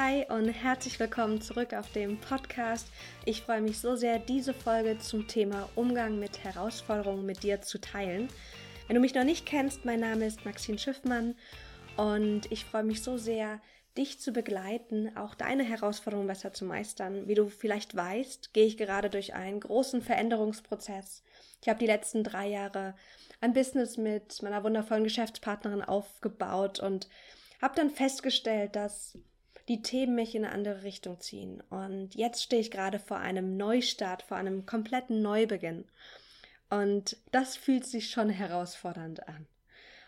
Hi und herzlich willkommen zurück auf dem Podcast. Ich freue mich so sehr, diese Folge zum Thema Umgang mit Herausforderungen mit dir zu teilen. Wenn du mich noch nicht kennst, mein Name ist Maxine Schiffmann und ich freue mich so sehr, dich zu begleiten, auch deine Herausforderungen besser zu meistern. Wie du vielleicht weißt, gehe ich gerade durch einen großen Veränderungsprozess. Ich habe die letzten drei Jahre ein Business mit meiner wundervollen Geschäftspartnerin aufgebaut und habe dann festgestellt, dass die Themen mich in eine andere Richtung ziehen. Und jetzt stehe ich gerade vor einem Neustart, vor einem kompletten Neubeginn. Und das fühlt sich schon herausfordernd an.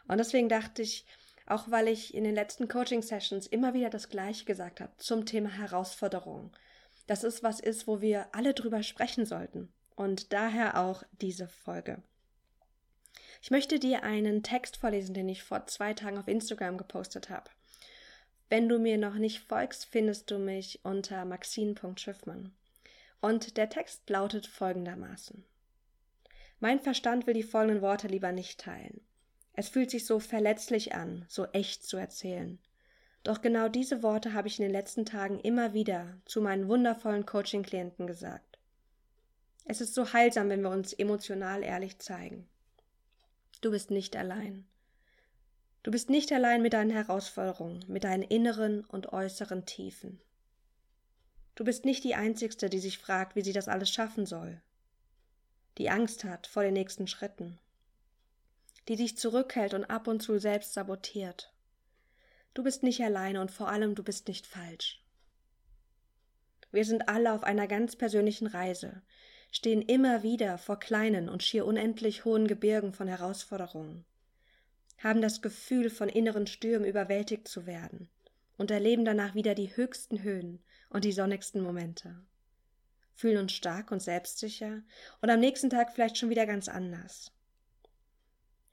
Und deswegen dachte ich, auch weil ich in den letzten Coaching-Sessions immer wieder das Gleiche gesagt habe zum Thema Herausforderung. Das ist was ist, wo wir alle drüber sprechen sollten. Und daher auch diese Folge. Ich möchte dir einen Text vorlesen, den ich vor zwei Tagen auf Instagram gepostet habe. Wenn du mir noch nicht folgst, findest du mich unter maxine.schiffmann. Und der Text lautet folgendermaßen. Mein Verstand will die folgenden Worte lieber nicht teilen. Es fühlt sich so verletzlich an, so echt zu erzählen. Doch genau diese Worte habe ich in den letzten Tagen immer wieder zu meinen wundervollen Coaching-Klienten gesagt. Es ist so heilsam, wenn wir uns emotional ehrlich zeigen. Du bist nicht allein. Du bist nicht allein mit deinen Herausforderungen, mit deinen inneren und äußeren Tiefen. Du bist nicht die Einzigste, die sich fragt, wie sie das alles schaffen soll, die Angst hat vor den nächsten Schritten, die dich zurückhält und ab und zu selbst sabotiert. Du bist nicht alleine und vor allem du bist nicht falsch. Wir sind alle auf einer ganz persönlichen Reise, stehen immer wieder vor kleinen und schier unendlich hohen Gebirgen von Herausforderungen, haben das Gefühl, von inneren Stürmen überwältigt zu werden und erleben danach wieder die höchsten Höhen und die sonnigsten Momente, fühlen uns stark und selbstsicher und am nächsten Tag vielleicht schon wieder ganz anders,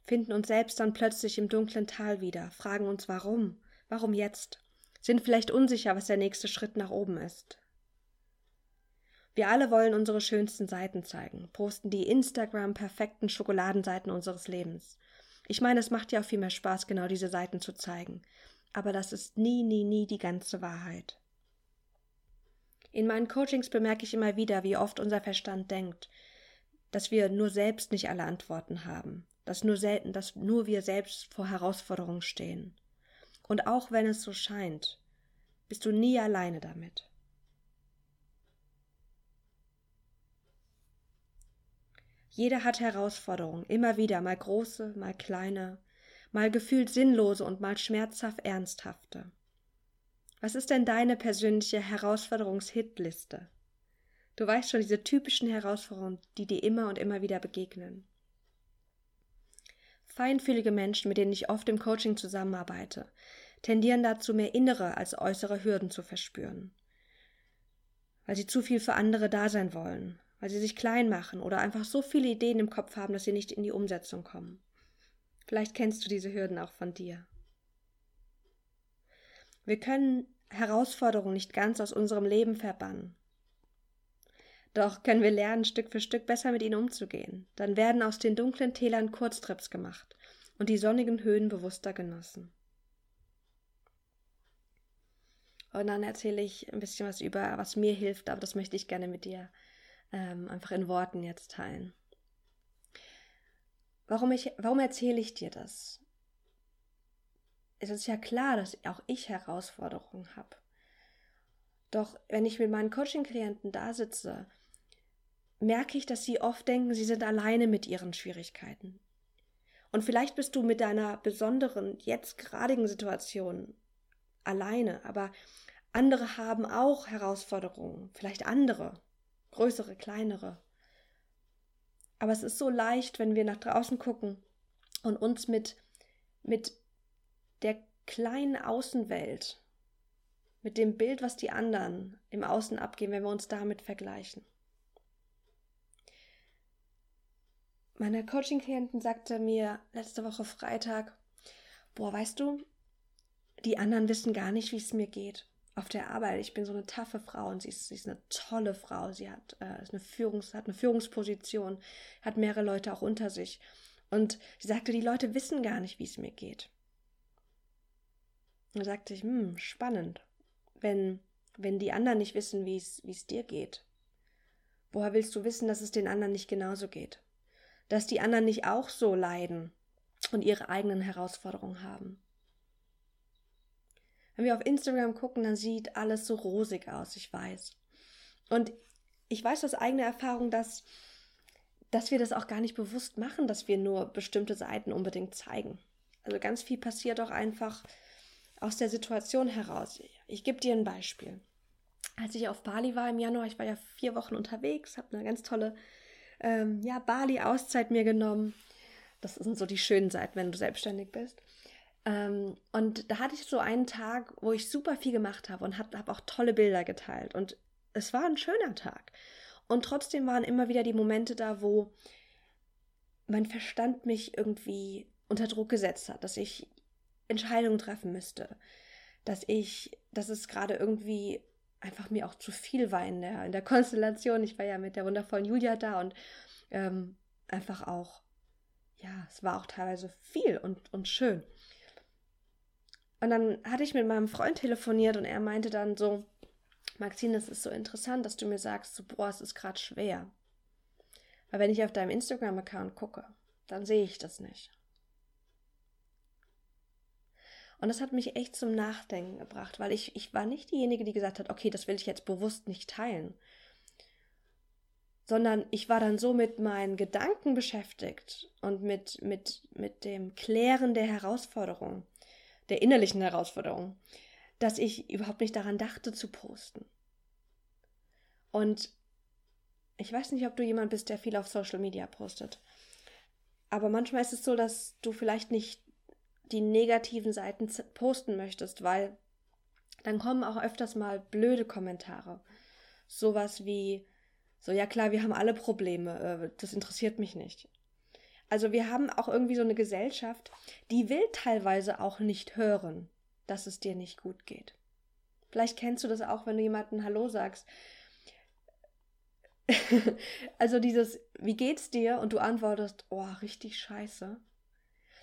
finden uns selbst dann plötzlich im dunklen Tal wieder, fragen uns warum, warum jetzt, sind vielleicht unsicher, was der nächste Schritt nach oben ist. Wir alle wollen unsere schönsten Seiten zeigen, posten die Instagram perfekten Schokoladenseiten unseres Lebens. Ich meine, es macht ja auch viel mehr Spaß, genau diese Seiten zu zeigen. Aber das ist nie, nie, nie die ganze Wahrheit. In meinen Coachings bemerke ich immer wieder, wie oft unser Verstand denkt, dass wir nur selbst nicht alle Antworten haben, dass nur selten, dass nur wir selbst vor Herausforderungen stehen. Und auch wenn es so scheint, bist du nie alleine damit. Jeder hat Herausforderungen, immer wieder, mal große, mal kleine, mal gefühlt sinnlose und mal schmerzhaft ernsthafte. Was ist denn deine persönliche Herausforderungshitliste? Du weißt schon, diese typischen Herausforderungen, die dir immer und immer wieder begegnen. Feinfühlige Menschen, mit denen ich oft im Coaching zusammenarbeite, tendieren dazu, mehr innere als äußere Hürden zu verspüren, weil sie zu viel für andere da sein wollen, weil sie sich klein machen oder einfach so viele Ideen im Kopf haben, dass sie nicht in die Umsetzung kommen. Vielleicht kennst du diese Hürden auch von dir. Wir können Herausforderungen nicht ganz aus unserem Leben verbannen. Doch können wir lernen, Stück für Stück besser mit ihnen umzugehen. Dann werden aus den dunklen Tälern Kurztrips gemacht und die sonnigen Höhen bewusster genossen. Und dann erzähle ich ein bisschen was über, was mir hilft, aber das möchte ich gerne mit dir ähm, einfach in Worten jetzt teilen. Warum, ich, warum erzähle ich dir das? Es ist ja klar, dass auch ich Herausforderungen habe. Doch wenn ich mit meinen Coaching-Klienten da sitze, merke ich, dass sie oft denken, sie sind alleine mit ihren Schwierigkeiten. Und vielleicht bist du mit deiner besonderen, jetzt geradigen Situation alleine, aber andere haben auch Herausforderungen, vielleicht andere größere, kleinere. Aber es ist so leicht, wenn wir nach draußen gucken und uns mit, mit der kleinen Außenwelt, mit dem Bild, was die anderen im Außen abgeben, wenn wir uns damit vergleichen. Meine Coaching-Klientin sagte mir letzte Woche Freitag, boah, weißt du, die anderen wissen gar nicht, wie es mir geht auf der Arbeit, ich bin so eine taffe Frau und sie ist, sie ist eine tolle Frau. Sie hat, äh, eine Führungs, hat eine Führungsposition, hat mehrere Leute auch unter sich. Und sie sagte, die Leute wissen gar nicht, wie es mir geht. Und da sagte ich, hm, spannend. wenn, wenn die anderen nicht wissen, wie es dir geht? Woher willst du wissen, dass es den anderen nicht genauso geht? Dass die anderen nicht auch so leiden und ihre eigenen Herausforderungen haben? Wenn wir auf Instagram gucken, dann sieht alles so rosig aus, ich weiß. Und ich weiß aus eigener Erfahrung, dass, dass wir das auch gar nicht bewusst machen, dass wir nur bestimmte Seiten unbedingt zeigen. Also ganz viel passiert auch einfach aus der Situation heraus. Ich gebe dir ein Beispiel. Als ich auf Bali war im Januar, ich war ja vier Wochen unterwegs, habe eine ganz tolle ähm, ja, Bali-Auszeit mir genommen. Das sind so die schönen Seiten, wenn du selbstständig bist. Ähm, und da hatte ich so einen Tag, wo ich super viel gemacht habe und habe auch tolle Bilder geteilt. Und es war ein schöner Tag. Und trotzdem waren immer wieder die Momente da, wo mein Verstand mich irgendwie unter Druck gesetzt hat, dass ich Entscheidungen treffen müsste, dass ich, dass es gerade irgendwie einfach mir auch zu viel war in der, in der Konstellation. Ich war ja mit der wundervollen Julia da und ähm, einfach auch, ja, es war auch teilweise viel und, und schön. Und dann hatte ich mit meinem Freund telefoniert und er meinte dann so, Maxine, es ist so interessant, dass du mir sagst, so, boah, es ist gerade schwer. Weil wenn ich auf deinem Instagram-Account gucke, dann sehe ich das nicht. Und das hat mich echt zum Nachdenken gebracht, weil ich, ich war nicht diejenige, die gesagt hat, okay, das will ich jetzt bewusst nicht teilen. Sondern ich war dann so mit meinen Gedanken beschäftigt und mit, mit, mit dem Klären der Herausforderung, der innerlichen Herausforderung, dass ich überhaupt nicht daran dachte zu posten. Und ich weiß nicht, ob du jemand bist, der viel auf Social Media postet. Aber manchmal ist es so, dass du vielleicht nicht die negativen Seiten posten möchtest, weil dann kommen auch öfters mal blöde Kommentare. Sowas wie, so, ja klar, wir haben alle Probleme, äh, das interessiert mich nicht. Also wir haben auch irgendwie so eine Gesellschaft, die will teilweise auch nicht hören, dass es dir nicht gut geht. Vielleicht kennst du das auch, wenn du jemanden Hallo sagst. also dieses, wie geht's dir? Und du antwortest, oh, richtig scheiße.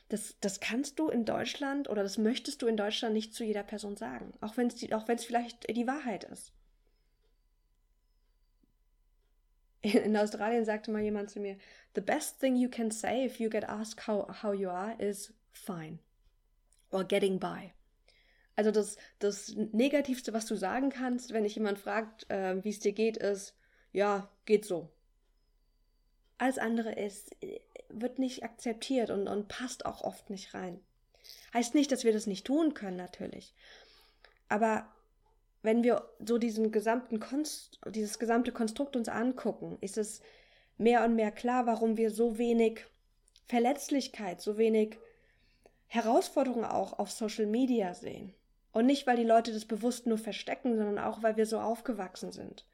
Das, das kannst du in Deutschland oder das möchtest du in Deutschland nicht zu jeder Person sagen. Auch wenn es vielleicht die Wahrheit ist. In Australien sagte mal jemand zu mir, The best thing you can say if you get asked how, how you are is fine. Or getting by. Also das, das Negativste, was du sagen kannst, wenn dich jemand fragt, äh, wie es dir geht, ist, ja, geht so. Alles andere ist, wird nicht akzeptiert und, und passt auch oft nicht rein. Heißt nicht, dass wir das nicht tun können, natürlich. Aber wenn wir so diesen gesamten Konst, dieses gesamte Konstrukt uns angucken, ist es mehr und mehr klar, warum wir so wenig Verletzlichkeit, so wenig Herausforderungen auch auf Social Media sehen. Und nicht, weil die Leute das bewusst nur verstecken, sondern auch, weil wir so aufgewachsen sind.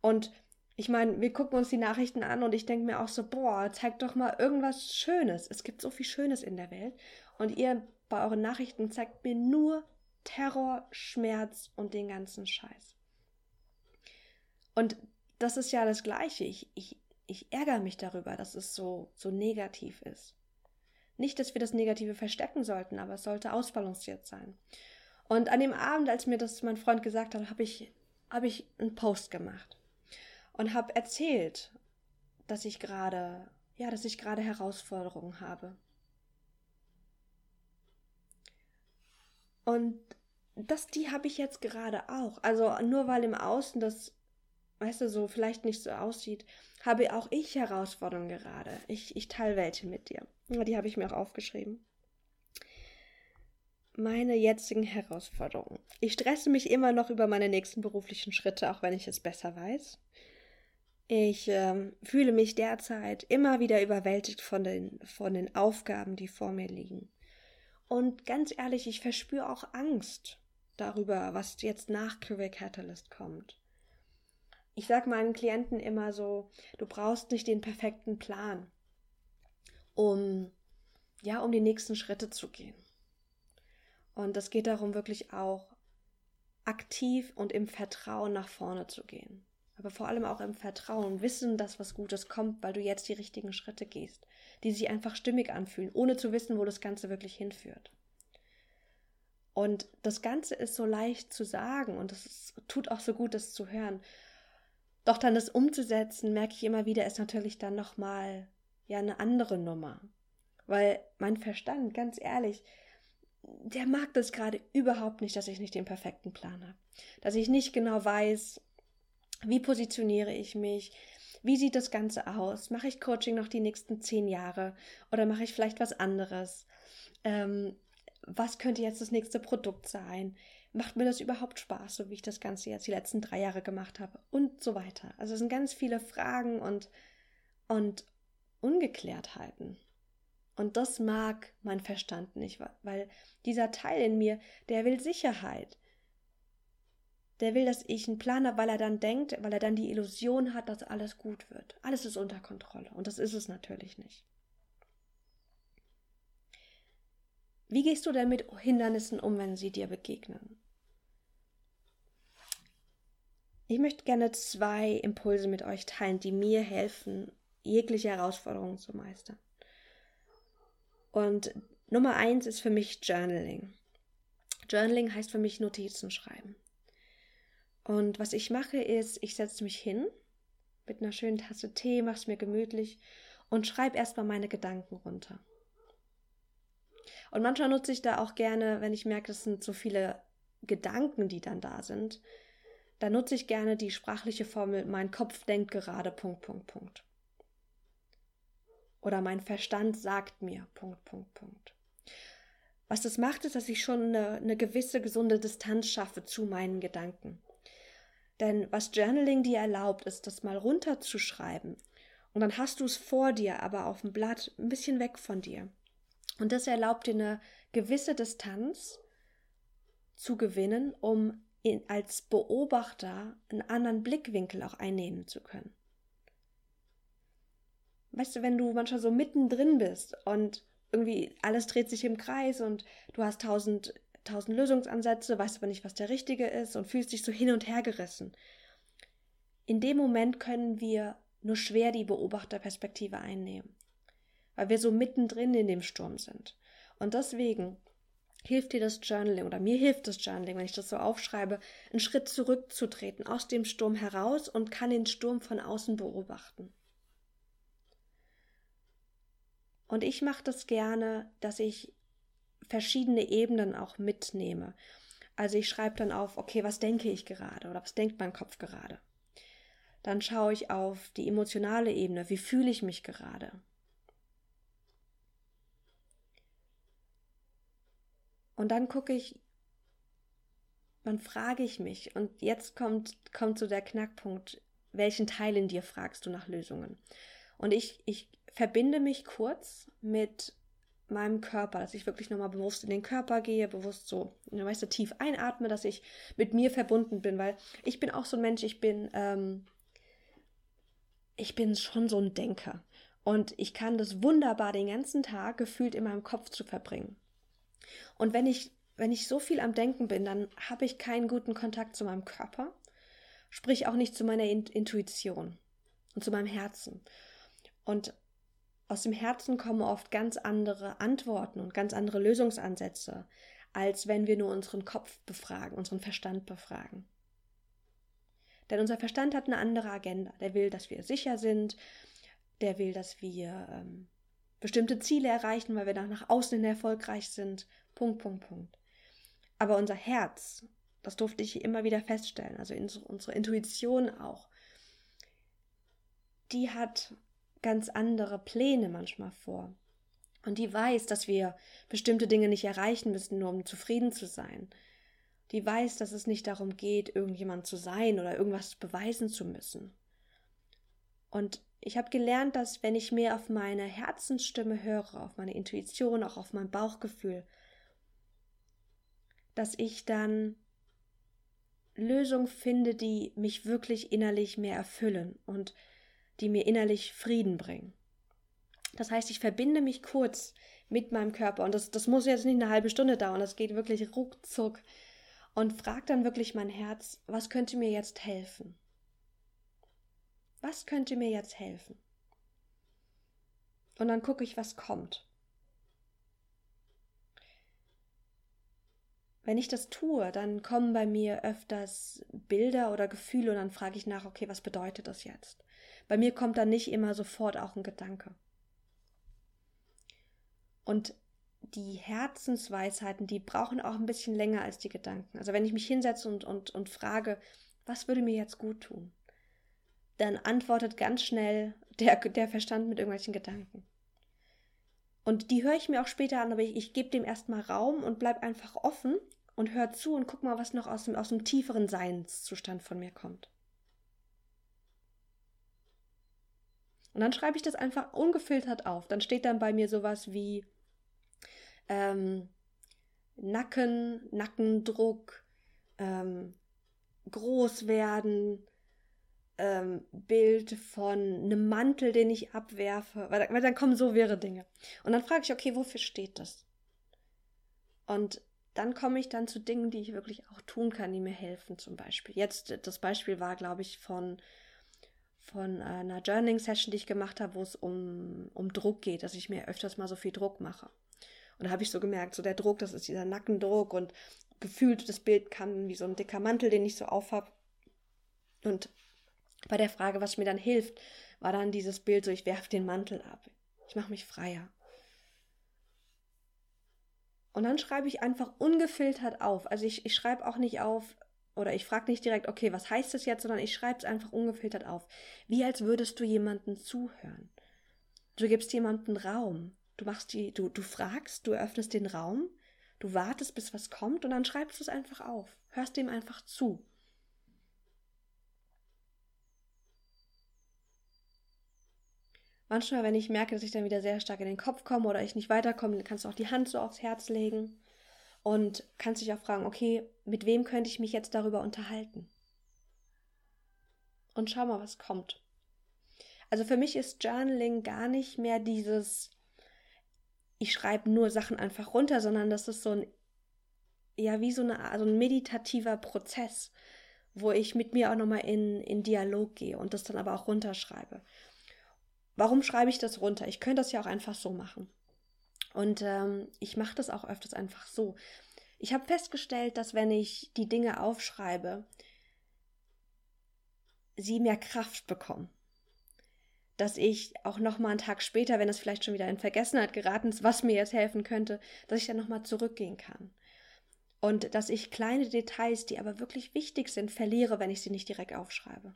Und ich meine, wir gucken uns die Nachrichten an und ich denke mir auch so, boah, zeigt doch mal irgendwas Schönes. Es gibt so viel Schönes in der Welt. Und ihr bei euren Nachrichten zeigt mir nur Terror, Schmerz und den ganzen Scheiß. Und das ist ja das Gleiche. Ich, ich, ich ärgere mich darüber, dass es so, so negativ ist. Nicht, dass wir das Negative verstecken sollten, aber es sollte ausbalanciert sein. Und an dem Abend, als mir das mein Freund gesagt hat, habe ich, hab ich einen Post gemacht und habe erzählt, dass ich gerade, ja, dass ich gerade Herausforderungen habe. Und das, die habe ich jetzt gerade auch. Also nur weil im Außen das, weißt du, so vielleicht nicht so aussieht, habe auch ich Herausforderungen gerade. Ich, ich teile welche mit dir. Die habe ich mir auch aufgeschrieben meine jetzigen Herausforderungen. Ich stresse mich immer noch über meine nächsten beruflichen Schritte, auch wenn ich es besser weiß. Ich äh, fühle mich derzeit immer wieder überwältigt von den, von den Aufgaben, die vor mir liegen. Und ganz ehrlich, ich verspüre auch Angst darüber, was jetzt nach Career Catalyst kommt. Ich sage meinen Klienten immer so, du brauchst nicht den perfekten Plan, um ja, um die nächsten Schritte zu gehen. Und es geht darum, wirklich auch aktiv und im Vertrauen nach vorne zu gehen. Aber vor allem auch im Vertrauen, wissen, dass was Gutes kommt, weil du jetzt die richtigen Schritte gehst, die sich einfach stimmig anfühlen, ohne zu wissen, wo das Ganze wirklich hinführt. Und das Ganze ist so leicht zu sagen und es tut auch so gut, das zu hören. Doch dann das umzusetzen, merke ich immer wieder, ist natürlich dann nochmal ja eine andere Nummer. Weil mein Verstand, ganz ehrlich, der mag das gerade überhaupt nicht, dass ich nicht den perfekten Plan habe. Dass ich nicht genau weiß, wie positioniere ich mich, wie sieht das Ganze aus? Mache ich Coaching noch die nächsten zehn Jahre oder mache ich vielleicht was anderes? Ähm, was könnte jetzt das nächste Produkt sein? Macht mir das überhaupt Spaß, so wie ich das Ganze jetzt die letzten drei Jahre gemacht habe? Und so weiter. Also es sind ganz viele Fragen und, und Ungeklärtheiten. Und das mag mein Verstand nicht, weil dieser Teil in mir, der will Sicherheit. Der will, dass ich einen Plan habe, weil er dann denkt, weil er dann die Illusion hat, dass alles gut wird. Alles ist unter Kontrolle. Und das ist es natürlich nicht. Wie gehst du denn mit Hindernissen um, wenn sie dir begegnen? Ich möchte gerne zwei Impulse mit euch teilen, die mir helfen, jegliche Herausforderungen zu meistern. Und Nummer eins ist für mich Journaling. Journaling heißt für mich Notizen schreiben. Und was ich mache ist, ich setze mich hin mit einer schönen Tasse Tee, mache es mir gemütlich und schreibe erstmal meine Gedanken runter. Und manchmal nutze ich da auch gerne, wenn ich merke, es sind so viele Gedanken, die dann da sind, dann nutze ich gerne die sprachliche Formel, mein Kopf denkt gerade, Punkt, Punkt, Punkt. Oder mein Verstand sagt mir, Punkt, Punkt, Punkt. Was das macht, ist, dass ich schon eine, eine gewisse gesunde Distanz schaffe zu meinen Gedanken. Denn was Journaling dir erlaubt, ist, das mal runterzuschreiben. Und dann hast du es vor dir, aber auf dem Blatt ein bisschen weg von dir. Und das erlaubt dir eine gewisse Distanz zu gewinnen, um in, als Beobachter einen anderen Blickwinkel auch einnehmen zu können. Weißt du, wenn du manchmal so mittendrin bist und irgendwie alles dreht sich im Kreis und du hast tausend, tausend Lösungsansätze, weißt aber nicht, was der richtige ist und fühlst dich so hin und her gerissen. In dem Moment können wir nur schwer die Beobachterperspektive einnehmen weil wir so mittendrin in dem Sturm sind. Und deswegen hilft dir das Journaling oder mir hilft das Journaling, wenn ich das so aufschreibe, einen Schritt zurückzutreten aus dem Sturm heraus und kann den Sturm von außen beobachten. Und ich mache das gerne, dass ich verschiedene Ebenen auch mitnehme. Also ich schreibe dann auf, okay, was denke ich gerade oder was denkt mein Kopf gerade? Dann schaue ich auf die emotionale Ebene, wie fühle ich mich gerade? Und dann gucke ich, dann frage ich mich, und jetzt kommt, kommt so der Knackpunkt, welchen Teil in dir fragst du nach Lösungen? Und ich, ich verbinde mich kurz mit meinem Körper, dass ich wirklich nochmal bewusst in den Körper gehe, bewusst so, weißt du, tief einatme, dass ich mit mir verbunden bin, weil ich bin auch so ein Mensch, ich bin, ähm, ich bin schon so ein Denker. Und ich kann das wunderbar den ganzen Tag gefühlt in meinem Kopf zu verbringen. Und wenn ich, wenn ich so viel am Denken bin, dann habe ich keinen guten Kontakt zu meinem Körper, sprich auch nicht zu meiner Intuition und zu meinem Herzen. Und aus dem Herzen kommen oft ganz andere Antworten und ganz andere Lösungsansätze, als wenn wir nur unseren Kopf befragen, unseren Verstand befragen. Denn unser Verstand hat eine andere Agenda. Der will, dass wir sicher sind, der will, dass wir ähm, bestimmte Ziele erreichen, weil wir dann nach außen hin erfolgreich sind. Punkt, Punkt, Punkt. Aber unser Herz, das durfte ich immer wieder feststellen, also unsere Intuition auch, die hat ganz andere Pläne manchmal vor. Und die weiß, dass wir bestimmte Dinge nicht erreichen müssen, nur um zufrieden zu sein. Die weiß, dass es nicht darum geht, irgendjemand zu sein oder irgendwas beweisen zu müssen. Und ich habe gelernt, dass wenn ich mehr auf meine Herzensstimme höre, auf meine Intuition, auch auf mein Bauchgefühl, dass ich dann Lösungen finde, die mich wirklich innerlich mehr erfüllen und die mir innerlich Frieden bringen. Das heißt, ich verbinde mich kurz mit meinem Körper und das, das muss jetzt nicht eine halbe Stunde dauern, das geht wirklich ruckzuck und frage dann wirklich mein Herz, was könnte mir jetzt helfen? Was könnte mir jetzt helfen? Und dann gucke ich, was kommt. wenn ich das tue, dann kommen bei mir öfters Bilder oder Gefühle und dann frage ich nach, okay, was bedeutet das jetzt? Bei mir kommt dann nicht immer sofort auch ein Gedanke. Und die Herzensweisheiten, die brauchen auch ein bisschen länger als die Gedanken. Also wenn ich mich hinsetze und, und, und frage, was würde mir jetzt gut tun, dann antwortet ganz schnell der, der Verstand mit irgendwelchen Gedanken. Und die höre ich mir auch später an, aber ich, ich gebe dem erstmal Raum und bleib einfach offen und hör zu und guck mal, was noch aus dem, aus dem tieferen Seinszustand von mir kommt. Und dann schreibe ich das einfach ungefiltert auf. Dann steht dann bei mir sowas wie ähm, Nacken, Nackendruck, ähm, groß werden, ähm, Bild von einem Mantel, den ich abwerfe, weil, weil dann kommen so wirre Dinge. Und dann frage ich, okay, wofür steht das? Und dann komme ich dann zu Dingen, die ich wirklich auch tun kann, die mir helfen, zum Beispiel. Jetzt, das Beispiel war, glaube ich, von, von einer Journaling-Session, die ich gemacht habe, wo es um, um Druck geht, dass ich mir öfters mal so viel Druck mache. Und da habe ich so gemerkt, so der Druck, das ist dieser Nackendruck und gefühlt das Bild kam wie so ein dicker Mantel, den ich so aufhab. Und bei der Frage, was mir dann hilft, war dann dieses Bild so, ich werfe den Mantel ab. Ich mache mich freier. Und dann schreibe ich einfach ungefiltert auf. Also ich, ich schreibe auch nicht auf oder ich frage nicht direkt, okay, was heißt das jetzt, sondern ich schreibe es einfach ungefiltert auf. Wie als würdest du jemanden zuhören. Du gibst jemanden Raum. Du machst die, du, du fragst, du öffnest den Raum, du wartest, bis was kommt und dann schreibst du es einfach auf. Hörst dem einfach zu. Manchmal, wenn ich merke, dass ich dann wieder sehr stark in den Kopf komme oder ich nicht weiterkomme, kannst du auch die Hand so aufs Herz legen und kannst dich auch fragen, okay, mit wem könnte ich mich jetzt darüber unterhalten? Und schau mal, was kommt. Also für mich ist Journaling gar nicht mehr dieses, ich schreibe nur Sachen einfach runter, sondern das ist so ein, ja, wie so eine, also ein meditativer Prozess, wo ich mit mir auch nochmal in, in Dialog gehe und das dann aber auch runterschreibe. Warum schreibe ich das runter? Ich könnte das ja auch einfach so machen. Und ähm, ich mache das auch öfters einfach so. Ich habe festgestellt, dass wenn ich die Dinge aufschreibe, sie mehr Kraft bekommen. Dass ich auch noch mal einen Tag später, wenn es vielleicht schon wieder in Vergessenheit geraten ist, was mir jetzt helfen könnte, dass ich dann noch mal zurückgehen kann. Und dass ich kleine Details, die aber wirklich wichtig sind, verliere, wenn ich sie nicht direkt aufschreibe.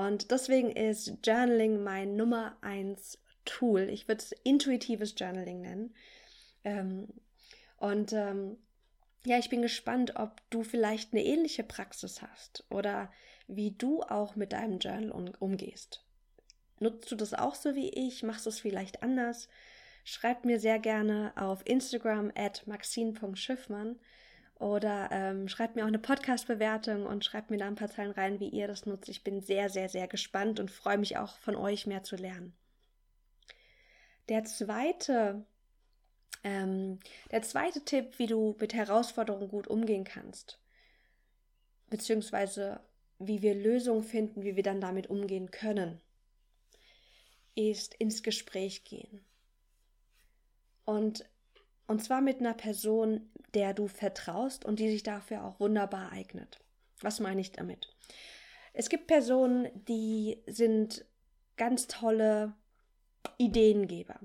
Und deswegen ist Journaling mein Nummer eins Tool. Ich würde es intuitives Journaling nennen. Ähm, und ähm, ja, ich bin gespannt, ob du vielleicht eine ähnliche Praxis hast oder wie du auch mit deinem Journal um, umgehst. Nutzt du das auch so wie ich? Machst du es vielleicht anders? Schreibt mir sehr gerne auf Instagram at maxine.schiffmann oder ähm, schreibt mir auch eine Podcast-Bewertung und schreibt mir da ein paar Zeilen rein, wie ihr das nutzt. Ich bin sehr, sehr, sehr gespannt und freue mich auch von euch mehr zu lernen. Der zweite, ähm, der zweite Tipp, wie du mit Herausforderungen gut umgehen kannst, beziehungsweise wie wir Lösungen finden, wie wir dann damit umgehen können, ist ins Gespräch gehen. Und und zwar mit einer Person, der du vertraust und die sich dafür auch wunderbar eignet. Was meine ich damit? Es gibt Personen, die sind ganz tolle Ideengeber.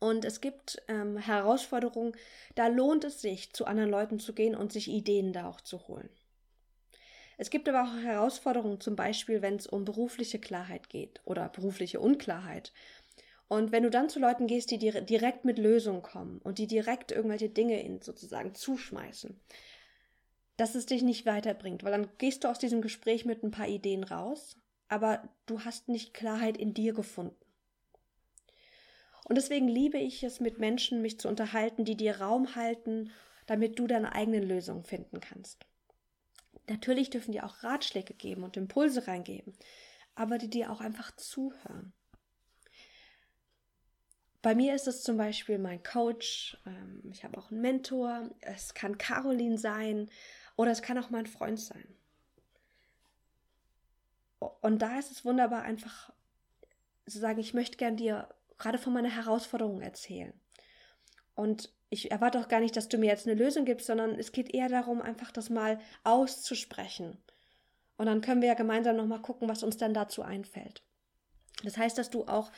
Und es gibt ähm, Herausforderungen, da lohnt es sich, zu anderen Leuten zu gehen und sich Ideen da auch zu holen. Es gibt aber auch Herausforderungen, zum Beispiel, wenn es um berufliche Klarheit geht oder berufliche Unklarheit und wenn du dann zu Leuten gehst, die dir direkt mit Lösungen kommen und die direkt irgendwelche Dinge in sozusagen zuschmeißen, dass es dich nicht weiterbringt, weil dann gehst du aus diesem Gespräch mit ein paar Ideen raus, aber du hast nicht Klarheit in dir gefunden. Und deswegen liebe ich es, mit Menschen mich zu unterhalten, die dir Raum halten, damit du deine eigenen Lösungen finden kannst. Natürlich dürfen die auch Ratschläge geben und Impulse reingeben, aber die dir auch einfach zuhören. Bei mir ist es zum Beispiel mein Coach, ähm, ich habe auch einen Mentor, es kann Caroline sein oder es kann auch mein Freund sein. Und da ist es wunderbar, einfach zu sagen, ich möchte gern dir gerade von meiner Herausforderung erzählen. Und ich erwarte auch gar nicht, dass du mir jetzt eine Lösung gibst, sondern es geht eher darum, einfach das mal auszusprechen. Und dann können wir ja gemeinsam nochmal gucken, was uns dann dazu einfällt. Das heißt, dass du auch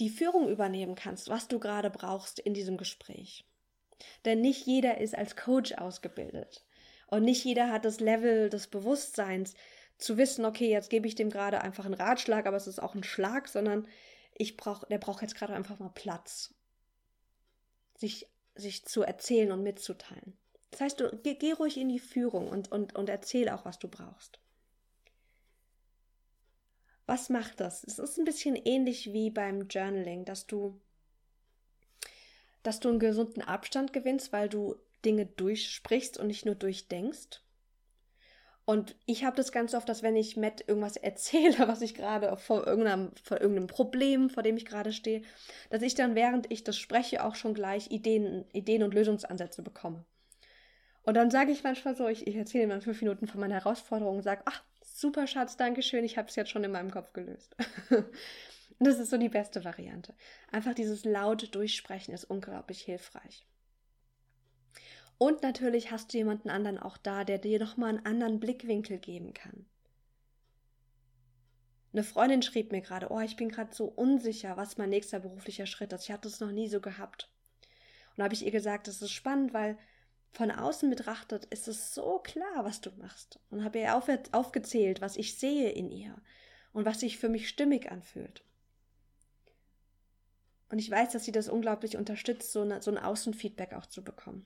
die Führung übernehmen kannst, was du gerade brauchst in diesem Gespräch. Denn nicht jeder ist als Coach ausgebildet. Und nicht jeder hat das Level des Bewusstseins zu wissen, okay, jetzt gebe ich dem gerade einfach einen Ratschlag, aber es ist auch ein Schlag, sondern ich brauch, der braucht jetzt gerade einfach mal Platz. Sich, sich zu erzählen und mitzuteilen. Das heißt, du geh, geh ruhig in die Führung und, und, und erzähl auch, was du brauchst. Was macht das? Es ist ein bisschen ähnlich wie beim Journaling, dass du, dass du einen gesunden Abstand gewinnst, weil du Dinge durchsprichst und nicht nur durchdenkst. Und ich habe das ganz oft, dass wenn ich Matt irgendwas erzähle, was ich gerade vor irgendeinem, vor irgendeinem Problem, vor dem ich gerade stehe, dass ich dann, während ich das spreche, auch schon gleich Ideen, Ideen und Lösungsansätze bekomme. Und dann sage ich manchmal so, ich, ich erzähle ihm fünf Minuten von meiner Herausforderung und sage, ach, super Schatz, danke schön, ich habe es jetzt schon in meinem Kopf gelöst. das ist so die beste Variante. Einfach dieses laute Durchsprechen ist unglaublich hilfreich. Und natürlich hast du jemanden anderen auch da, der dir nochmal einen anderen Blickwinkel geben kann. Eine Freundin schrieb mir gerade, oh, ich bin gerade so unsicher, was mein nächster beruflicher Schritt ist. Ich hatte es noch nie so gehabt. Und da habe ich ihr gesagt, das ist spannend, weil von außen betrachtet ist es so klar, was du machst. Und habe ihr auf, aufgezählt, was ich sehe in ihr und was sich für mich stimmig anfühlt. Und ich weiß, dass sie das unglaublich unterstützt, so, eine, so ein Außenfeedback auch zu bekommen.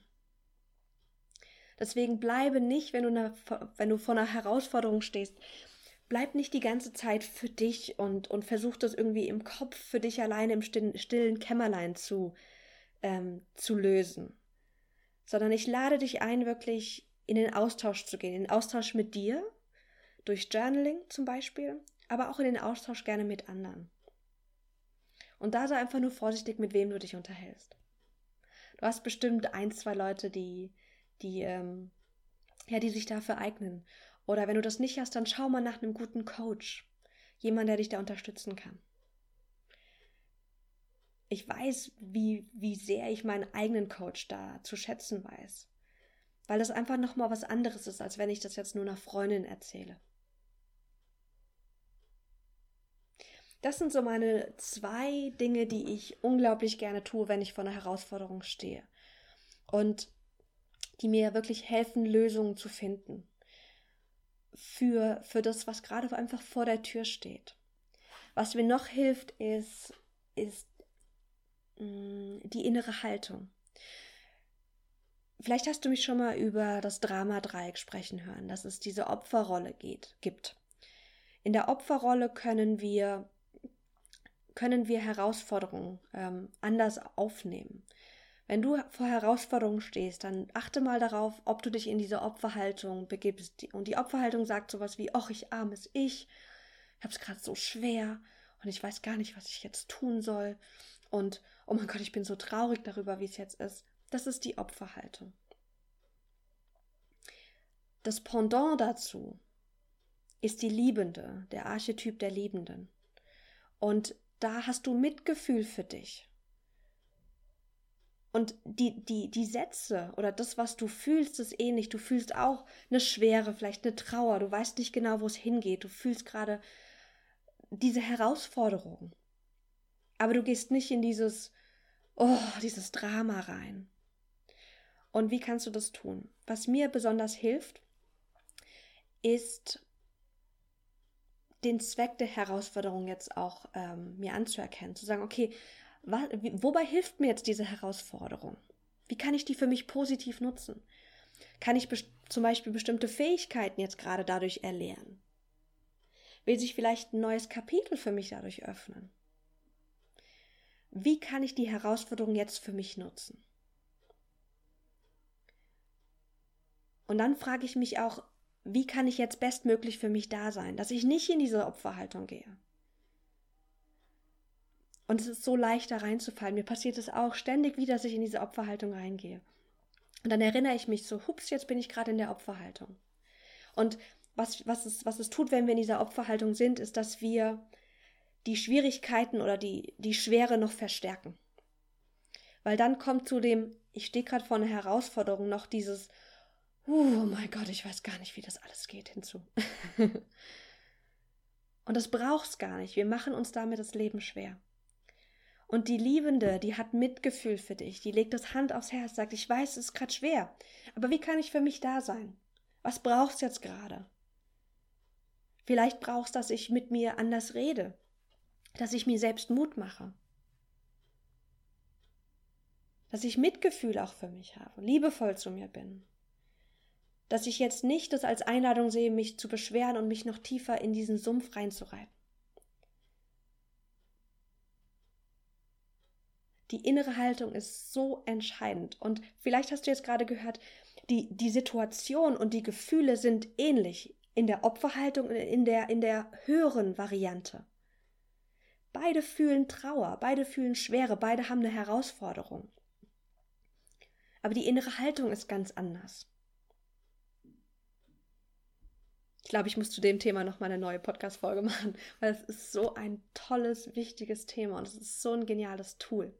Deswegen bleibe nicht, wenn du, eine, wenn du vor einer Herausforderung stehst, bleib nicht die ganze Zeit für dich und, und versuch das irgendwie im Kopf für dich alleine im stillen, stillen Kämmerlein zu, ähm, zu lösen. Sondern ich lade dich ein, wirklich in den Austausch zu gehen, in den Austausch mit dir, durch Journaling zum Beispiel, aber auch in den Austausch gerne mit anderen. Und da sei einfach nur vorsichtig, mit wem du dich unterhältst. Du hast bestimmt ein, zwei Leute, die, die, ähm, ja, die sich dafür eignen. Oder wenn du das nicht hast, dann schau mal nach einem guten Coach. Jemand, der dich da unterstützen kann. Ich weiß, wie, wie sehr ich meinen eigenen Coach da zu schätzen weiß. Weil das einfach nochmal was anderes ist, als wenn ich das jetzt nur einer Freundin erzähle. Das sind so meine zwei Dinge, die ich unglaublich gerne tue, wenn ich vor einer Herausforderung stehe. Und die mir wirklich helfen, Lösungen zu finden. Für, für das, was gerade einfach vor der Tür steht. Was mir noch hilft, ist, ist die innere Haltung. Vielleicht hast du mich schon mal über das Drama-Dreieck sprechen hören, dass es diese Opferrolle geht, gibt. In der Opferrolle können wir, können wir Herausforderungen ähm, anders aufnehmen. Wenn du vor Herausforderungen stehst, dann achte mal darauf, ob du dich in diese Opferhaltung begibst. Und die Opferhaltung sagt sowas wie, ach, ich armes Ich, ich hab's gerade so schwer und ich weiß gar nicht, was ich jetzt tun soll. Und, oh mein Gott, ich bin so traurig darüber, wie es jetzt ist. Das ist die Opferhaltung. Das Pendant dazu ist die Liebende, der Archetyp der Liebenden. Und da hast du Mitgefühl für dich. Und die, die, die Sätze oder das, was du fühlst, ist ähnlich. Du fühlst auch eine Schwere, vielleicht eine Trauer. Du weißt nicht genau, wo es hingeht. Du fühlst gerade diese Herausforderung. Aber du gehst nicht in dieses, oh, dieses Drama rein. Und wie kannst du das tun? Was mir besonders hilft, ist den Zweck der Herausforderung jetzt auch ähm, mir anzuerkennen. Zu sagen, okay, wobei hilft mir jetzt diese Herausforderung? Wie kann ich die für mich positiv nutzen? Kann ich zum Beispiel bestimmte Fähigkeiten jetzt gerade dadurch erlernen? Will sich vielleicht ein neues Kapitel für mich dadurch öffnen? Wie kann ich die Herausforderung jetzt für mich nutzen? Und dann frage ich mich auch, wie kann ich jetzt bestmöglich für mich da sein, dass ich nicht in diese Opferhaltung gehe? Und es ist so leicht, da reinzufallen. Mir passiert es auch ständig wieder, dass ich in diese Opferhaltung reingehe. Und dann erinnere ich mich so, hups, jetzt bin ich gerade in der Opferhaltung. Und was, was, es, was es tut, wenn wir in dieser Opferhaltung sind, ist, dass wir die Schwierigkeiten oder die, die Schwere noch verstärken. Weil dann kommt zu dem ich stehe gerade vor einer Herausforderung, noch dieses, oh mein Gott, ich weiß gar nicht, wie das alles geht, hinzu. Und das braucht's gar nicht. Wir machen uns damit das Leben schwer. Und die Liebende, die hat Mitgefühl für dich, die legt das Hand aufs Herz, sagt, ich weiß, es ist gerade schwer, aber wie kann ich für mich da sein? Was brauchst du jetzt gerade? Vielleicht brauchst, du, dass ich mit mir anders rede, dass ich mir selbst Mut mache, dass ich Mitgefühl auch für mich habe, liebevoll zu mir bin, dass ich jetzt nicht das als Einladung sehe, mich zu beschweren und mich noch tiefer in diesen Sumpf reinzureiten. Die innere Haltung ist so entscheidend. Und vielleicht hast du jetzt gerade gehört, die, die Situation und die Gefühle sind ähnlich in der Opferhaltung und in der, in der höheren Variante. Beide fühlen Trauer, beide fühlen Schwere, beide haben eine Herausforderung. Aber die innere Haltung ist ganz anders. Ich glaube, ich muss zu dem Thema noch mal eine neue Podcast-Folge machen, weil es ist so ein tolles, wichtiges Thema und es ist so ein geniales Tool.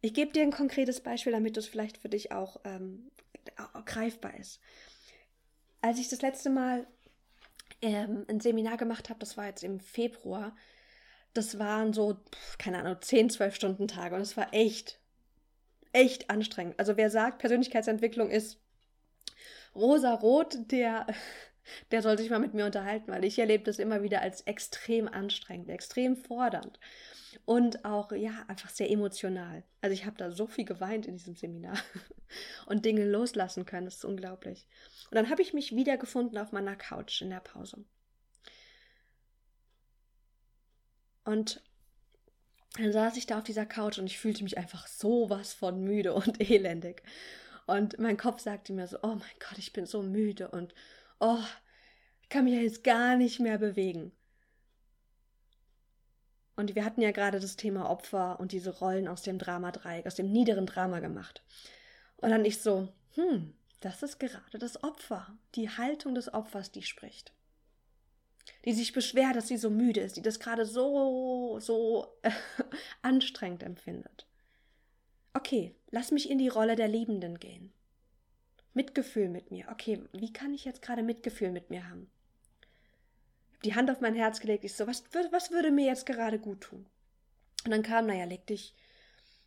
Ich gebe dir ein konkretes Beispiel, damit es vielleicht für dich auch ähm, greifbar ist. Als ich das letzte Mal ähm, ein Seminar gemacht habe, das war jetzt im Februar, das waren so, keine Ahnung, 10, 12 Stunden Tage und es war echt, echt anstrengend. Also wer sagt, Persönlichkeitsentwicklung ist rosa-rot, der, der soll sich mal mit mir unterhalten, weil ich erlebe das immer wieder als extrem anstrengend, extrem fordernd und auch, ja, einfach sehr emotional. Also ich habe da so viel geweint in diesem Seminar und Dinge loslassen können, das ist unglaublich. Und dann habe ich mich wiedergefunden auf meiner Couch in der Pause. Und dann saß ich da auf dieser Couch und ich fühlte mich einfach sowas von müde und elendig. Und mein Kopf sagte mir so, oh mein Gott, ich bin so müde und oh, ich kann mich ja jetzt gar nicht mehr bewegen. Und wir hatten ja gerade das Thema Opfer und diese Rollen aus dem Dramadreieck, aus dem niederen Drama gemacht. Und dann ich so, hm, das ist gerade das Opfer, die Haltung des Opfers, die spricht. Die sich beschwert, dass sie so müde ist, die das gerade so, so anstrengend empfindet. Okay, lass mich in die Rolle der Liebenden gehen. Mitgefühl mit mir. Okay, wie kann ich jetzt gerade Mitgefühl mit mir haben? die Hand auf mein Herz gelegt. Ich so, was, was würde mir jetzt gerade gut tun? Und dann kam, naja, leg dich,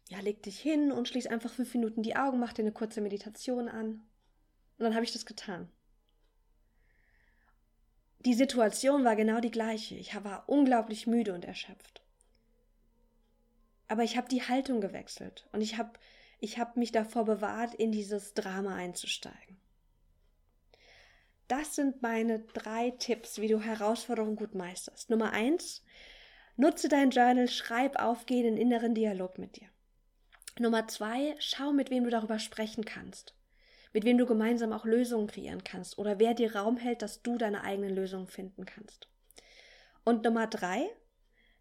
ja, leg dich hin und schließ einfach fünf Minuten die Augen, mach dir eine kurze Meditation an. Und dann habe ich das getan. Die Situation war genau die gleiche. Ich war unglaublich müde und erschöpft. Aber ich habe die Haltung gewechselt und ich habe ich hab mich davor bewahrt, in dieses Drama einzusteigen. Das sind meine drei Tipps, wie du Herausforderungen gut meisterst. Nummer eins, nutze dein Journal, schreib auf, geh in den inneren Dialog mit dir. Nummer zwei, schau, mit wem du darüber sprechen kannst. Mit wem du gemeinsam auch Lösungen kreieren kannst oder wer dir Raum hält, dass du deine eigenen Lösungen finden kannst. Und Nummer drei,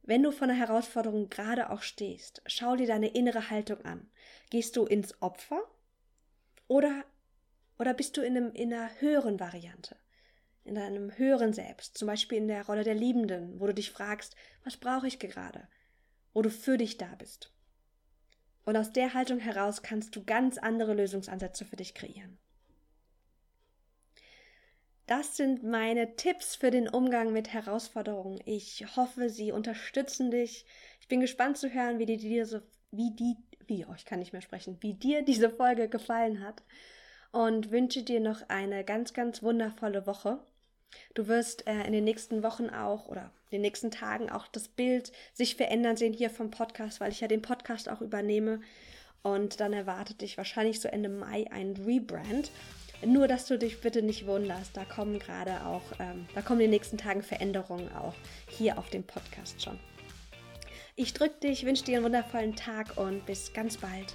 wenn du vor einer Herausforderung gerade auch stehst, schau dir deine innere Haltung an. Gehst du ins Opfer oder oder bist du in, einem, in einer höheren Variante, in deinem höheren Selbst, zum Beispiel in der Rolle der Liebenden, wo du dich fragst, was brauche ich gerade, wo du für dich da bist. Und aus der Haltung heraus kannst du ganz andere Lösungsansätze für dich kreieren. Das sind meine Tipps für den Umgang mit Herausforderungen. Ich hoffe, sie unterstützen dich. Ich bin gespannt zu hören, wie dir diese, wie die, wie, oh, ich kann nicht mehr sprechen, wie dir diese Folge gefallen hat und wünsche dir noch eine ganz, ganz wundervolle Woche. Du wirst äh, in den nächsten Wochen auch oder in den nächsten Tagen auch das Bild sich verändern sehen hier vom Podcast, weil ich ja den Podcast auch übernehme. Und dann erwartet dich wahrscheinlich so Ende Mai ein Rebrand. Nur, dass du dich bitte nicht wunderst, da kommen gerade auch, ähm, da kommen in den nächsten Tagen Veränderungen auch hier auf dem Podcast schon. Ich drücke dich, wünsche dir einen wundervollen Tag und bis ganz bald.